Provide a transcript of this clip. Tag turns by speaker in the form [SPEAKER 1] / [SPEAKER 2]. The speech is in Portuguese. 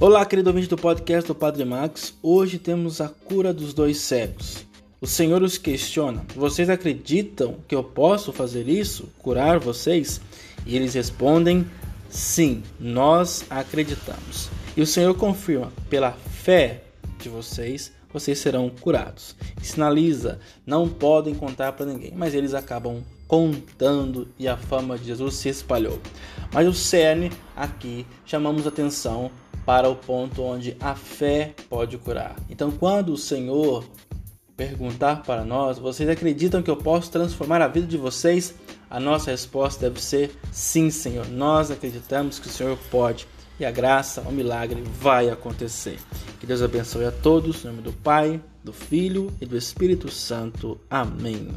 [SPEAKER 1] Olá, querido ouvinte do podcast do Padre Max. Hoje temos a cura dos dois cegos. O Senhor os questiona: Vocês acreditam que eu posso fazer isso? Curar vocês? E eles respondem: Sim, nós acreditamos. E o Senhor confirma: Pela fé de vocês, vocês serão curados. E sinaliza: Não podem contar para ninguém, mas eles acabam contando e a fama de Jesus se espalhou. Mas o cerne aqui chamamos atenção para o ponto onde a fé pode curar. Então, quando o Senhor perguntar para nós: Vocês acreditam que eu posso transformar a vida de vocês? A nossa resposta deve ser: Sim, Senhor. Nós acreditamos que o Senhor pode e a graça, o milagre vai acontecer. Que Deus abençoe a todos, em nome do Pai, do Filho e do Espírito Santo. Amém.